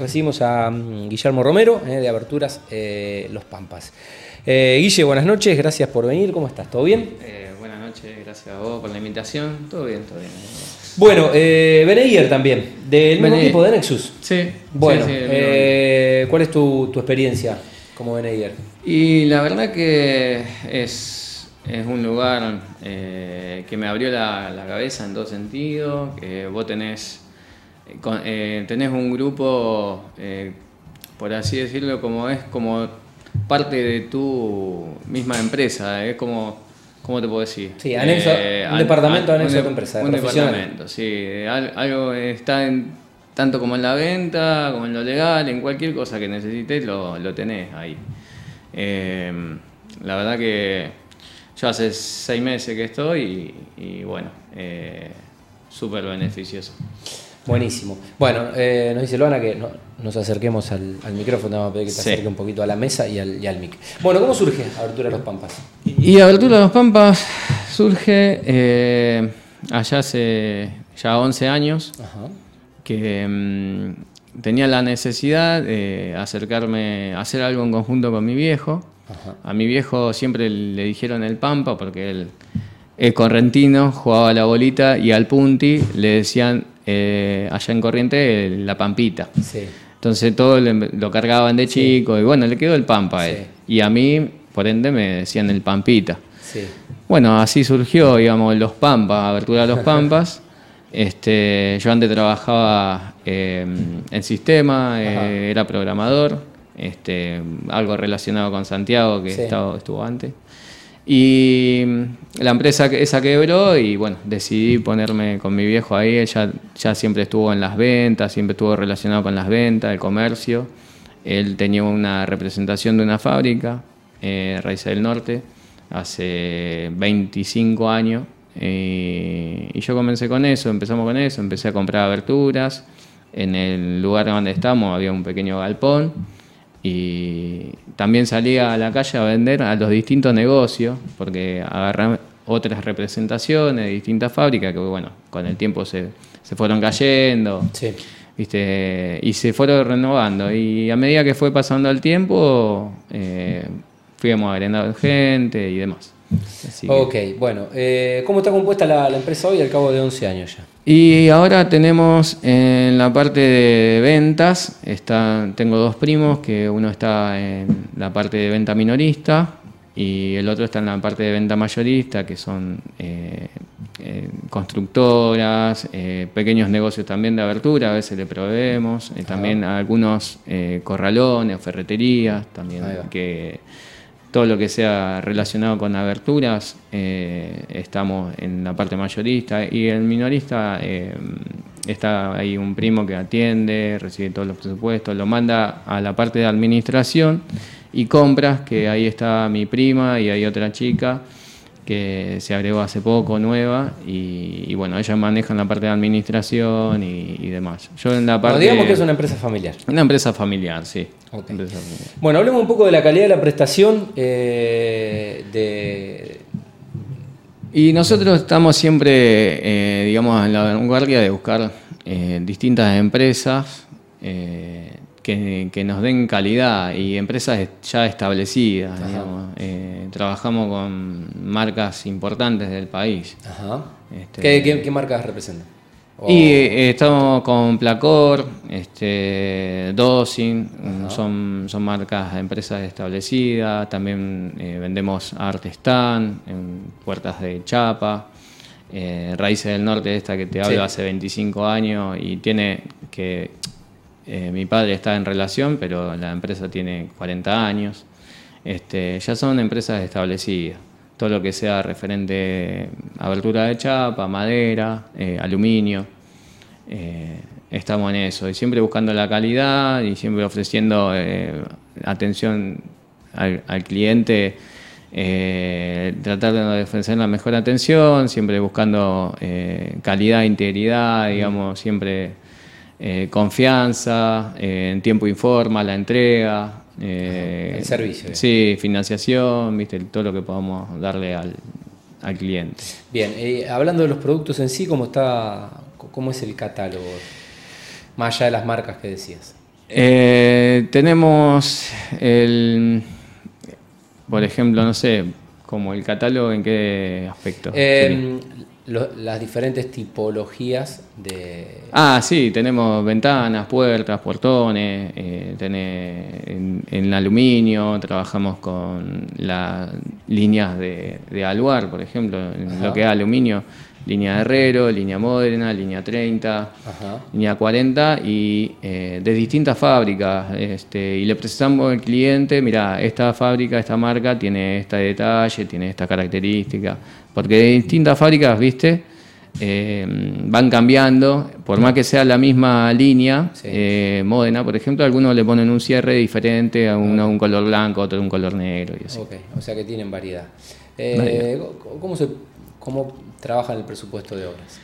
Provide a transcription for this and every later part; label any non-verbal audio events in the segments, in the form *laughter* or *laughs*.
Recibimos a mm, Guillermo Romero eh, de Aberturas eh, Los Pampas. Eh, Guille, buenas noches, gracias por venir. ¿Cómo estás? ¿Todo bien? Eh, buenas noches, gracias a vos por la invitación. Todo bien, todo bien. Bueno, eh, Beneguer también, del mismo equipo de Nexus. Sí, Bueno, sí, sí, eh, ¿cuál es tu, tu experiencia como Beneguer? Y la verdad que es, es un lugar eh, que me abrió la, la cabeza en todo sentido, que vos tenés, con- eh, tenés un grupo, eh, por así decirlo, como es como parte de tu misma empresa, es como, ¿cómo te puedo decir? Sí, anexo- un al- departamento anexo a un tu de- empresa, de Un departamento, sí, al- algo está en, tanto como en la venta, como en lo legal, en cualquier cosa que necesites, lo, lo tenés ahí. Eh, la verdad que yo hace seis meses que estoy y, y bueno, eh, súper beneficioso. Buenísimo. Bueno, eh, nos dice Luana que no- nos acerquemos al, al micrófono, vamos a pedir que te Sí. acerque un poquito a la mesa y al, y al mic. Bueno, ¿cómo surge Abertura Los Pampas? Y Abertura de los Pampas surge eh, allá hace ya 11 años. Ajá. que mm, tenía la necesidad de acercarme a hacer algo en conjunto con mi viejo. Ajá. A mi viejo siempre le dijeron el Pampa porque él es correntino, jugaba a la bolita y al punti le decían eh, allá en Corriente el- la Pampita. Sí. Entonces todo lo cargaban de chico y bueno, le quedó el Pampa a él. Sí. Y a mí, por ende, me decían el Pampita. Sí. Bueno, así surgió, digamos, los Pampas, abertura de los Pampas. *laughs* Este, yo antes trabajaba eh, en sistema, eh, era programador, este, algo relacionado con Santiago que estaba- estuvo antes. Y mm, la empresa esa quebró y bueno, decidí ponerme con mi viejo ahí. Ella ya siempre estuvo en las ventas, siempre estuvo relacionado con las ventas, el comercio. Él tenía una representación de una fábrica, eh, Raíces del Norte, hace 25 años. y yo comencé con eso, empezamos con eso, empecé a comprar aberturas. En el lugar donde estamos había un pequeño galpón y también salía a la calle a vender a los distintos negocios porque agarré otras representaciones de distintas fábricas que bueno, con el tiempo se, se fueron cayendo. Sí. ¿viste? Y se fueron renovando. Y a medida que fue pasando el tiempo, eh, fuimos agregando gente y demás. Así que- Ok, bueno, eh, ¿cómo está compuesta la, la empresa hoy al cabo de 11 años ya? Y ahora tenemos en la parte de ventas, está, tengo dos primos, que uno está en la parte de venta minorista y el otro está en la parte de venta mayorista, que son eh, eh, constructoras, eh, pequeños negocios también de abertura, a veces le proveemos, eh, también a algunos corralones o ferreterías, también que todo lo que sea relacionado con aberturas, eh, estamos en la parte mayorista y el minorista eh, está ahí un primo que atiende, recibe todos los presupuestos, lo manda a la parte de administración y compras, que ahí está mi prima y hay otra chica que se agregó hace poco, nueva, y, y bueno, ellas manejan la parte de administración y, y demás. Yo en la parte... digamos que es una empresa familiar. Una empresa familiar, sí. Ok. Empresa familiar. Bueno, hablemos un poco de la calidad de la prestación eh, de... Y nosotros estamos siempre, eh, digamos, en la vanguardia de buscar eh, distintas empresas que, que nos den calidad y empresas ya establecidas. Eh, trabajamos con marcas importantes del país. Ajá. Este- ¿Qué, qué, qué marcas representan? Y eh, estamos con Placor, este, Dosin, son, son marcas de empresas establecidas. También eh, vendemos Artestan, en puertas de chapa. eh, Raíces del Norte, esta que te hablo Sí. hace 25 años y tiene que. Eh, mi padre está en relación, pero la empresa tiene 40 años. Este, ya son empresas establecidas. Todo lo que sea referente a abertura de chapa, madera, eh, aluminio. eh, estamos en eso. Y siempre buscando la calidad y siempre ofreciendo atención al, cliente. tratar de ofrecer la mejor atención, siempre buscando eh, calidad, integridad, digamos, siempre eh, confianza, eh, en tiempo informa, la entrega. eh, El servicio, Sí, financiación, viste, todo lo que podamos darle al, al cliente. Bien, eh, hablando de los productos en sí, ¿cómo está, cómo es el catálogo? Más allá de las marcas que decías. Eh, tenemos el, por ejemplo, no sé, como el catálogo en qué aspecto. Eh, las diferentes tipologías de... Ah, sí, tenemos ventanas, puertas, portones, eh, en, en, aluminio, trabajamos con las líneas de, de aluar, por ejemplo, en lo que es aluminio línea Herrero, línea Moderna, línea 30, línea 40 y eh, de distintas fábricas. Este, y le presentamos al cliente, mira, esta fábrica, esta marca tiene este detalle, tiene esta característica. Porque de distintas fábricas, viste, eh, van cambiando, por más que sea la misma línea, eh, Modena, por ejemplo, algunos le ponen un cierre diferente, a uno un color blanco, otro un color negro y así. o sea que tienen variedad. ¿Cómo se cómo trabajan el presupuesto de obras?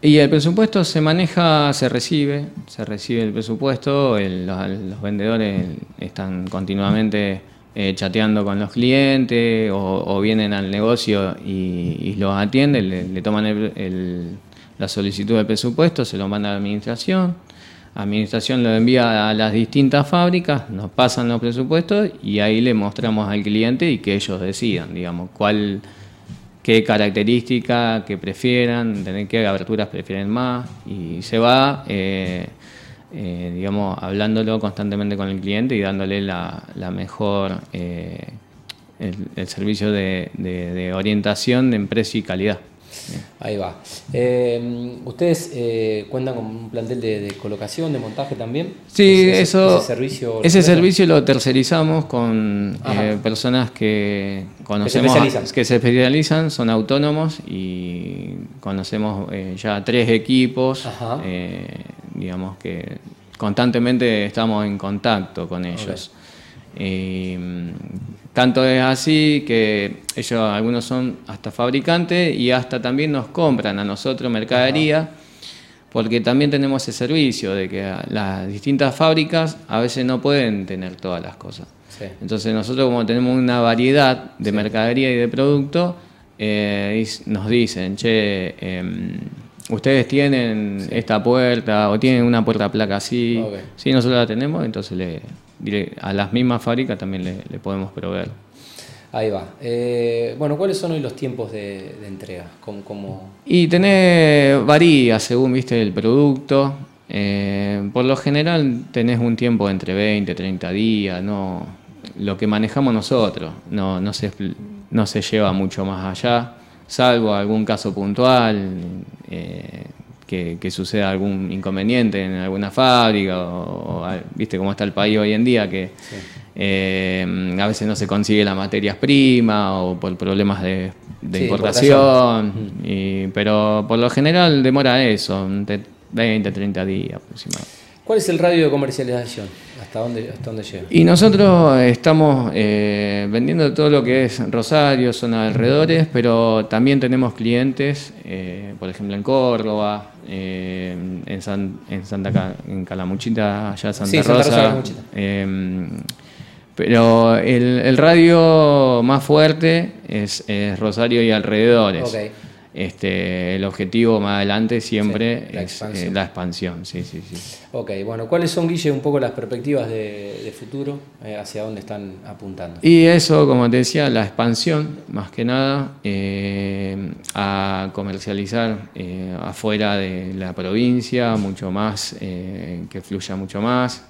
Y el presupuesto se maneja, se recibe, se recibe el presupuesto, los, vendedores están continuamente eh, chateando con los clientes o, vienen al negocio y, los atienden, le, toman la solicitud del presupuesto, se lo manda a la administración, la administración lo envía a las distintas fábricas, nos pasan los presupuestos y ahí le mostramos al cliente y que ellos decidan, digamos, cuál qué características que prefieran, tener qué aberturas prefieren más y se va, eh, eh, digamos, hablándolo constantemente con el cliente y dándole la, mejor, eh, el, servicio de, orientación de precio y calidad. Ahí va. Eh, ¿Ustedes eh, cuentan con un plantel de, colocación, de montaje también? Sí, eso. Ese servicio, ese servicio lo tercerizamos con eh, personas que conocemos, que se, especializan, son autónomos y conocemos ya tres equipos, digamos que constantemente estamos en contacto con ellos. Tanto es así que ellos, algunos son hasta fabricantes y hasta también nos compran a nosotros mercadería, porque también tenemos ese servicio de que las distintas fábricas a veces no pueden tener todas las cosas. Entonces nosotros como tenemos una variedad de mercadería y de producto, eh, nos dicen, che, em, ustedes tienen esta puerta o tienen una puerta placa así, sí, nosotros la tenemos, entonces le a las mismas fábricas también le, podemos proveer. Ahí va. Eh, bueno, ¿cuáles son hoy los tiempos de, entrega? Y tenés, varía según viste el producto. Eh, por lo general tenés un tiempo entre 20, 30 días, no lo que manejamos nosotros, no, no, se, no se lleva mucho más allá, salvo algún caso puntual. Eh, que, suceda algún inconveniente en alguna fábrica o, viste cómo está el país hoy en día que eh, a veces no se consigue las materias primas o por problemas de, importación, pero por lo general demora eso, 20, 30 días aproximadamente. ¿Cuál es el radio de comercialización? ¿Hasta dónde, hasta dónde llega? Y nosotros estamos eh, vendiendo todo lo que es Rosario, zona de alrededores, pero también tenemos clientes, eh, por ejemplo en Córdoba, eh, en, en, Santa en Calamuchita, allá Santa Rosa. Em, pero el, radio más fuerte es, Rosario y alrededores. Este, el objetivo más adelante siempre es eh, la expansión. Sí, sí, sí. Ok, bueno, ¿cuáles son, Guille, un poco las perspectivas de, futuro? Eh, ¿Hacia dónde están apuntando? Y eso, como te decía, la expansión, más que nada, eh, a comercializar afuera de la provincia, mucho más, que fluya mucho más.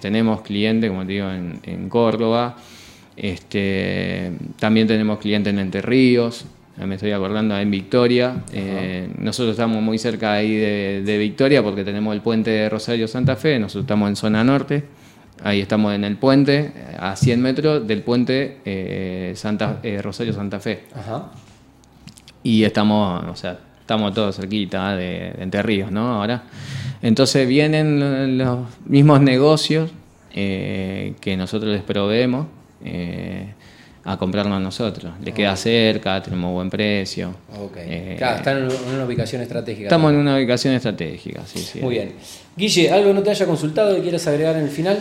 tenemos clientes, como te digo, en, en Córdoba. Este, también tenemos clientes en Entre Ríos, me estoy acordando en Victoria. Eh, nosotros estamos muy cerca ahí de, Victoria porque tenemos el puente de Rosario Santa Fe, nosotros estamos en zona norte, ahí estamos en el puente, a 100 metros del puente eh, Santa, eh, Rosario Santa Fe. Y estamos, o sea, estamos todos cerquita de, de Entre Ríos, ¿no? Ahora. Entonces vienen los mismos negocios que nosotros les proveemos a comprarlo a nosotros. Le queda cerca, tenemos buen precio. Eh, claro, están en una ubicación estratégica. Estamos en una ubicación estratégica, sí, sí. Muy bien. Guille, ¿algo no te haya consultado y quieres agregar en el final?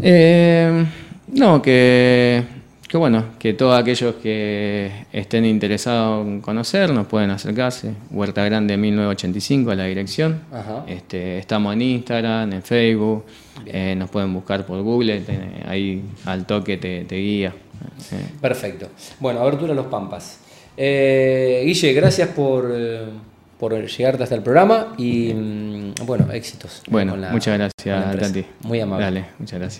Eh, no, que, que bueno, que todos aquellos que estén interesados en conocer nos pueden acercarse. Huerta Grande 1985 a la dirección. Este, estamos en Instagram, en Facebook, eh, nos pueden buscar por Google, ahí al toque te, guía. Perfecto. Bueno, abertura Los Pampas. Eh, Guille, gracias por, eh, por llegarte hasta el programa y mm, bueno, éxitos. Bueno, muchas gracias. Muy amable. Dale, muchas gracias.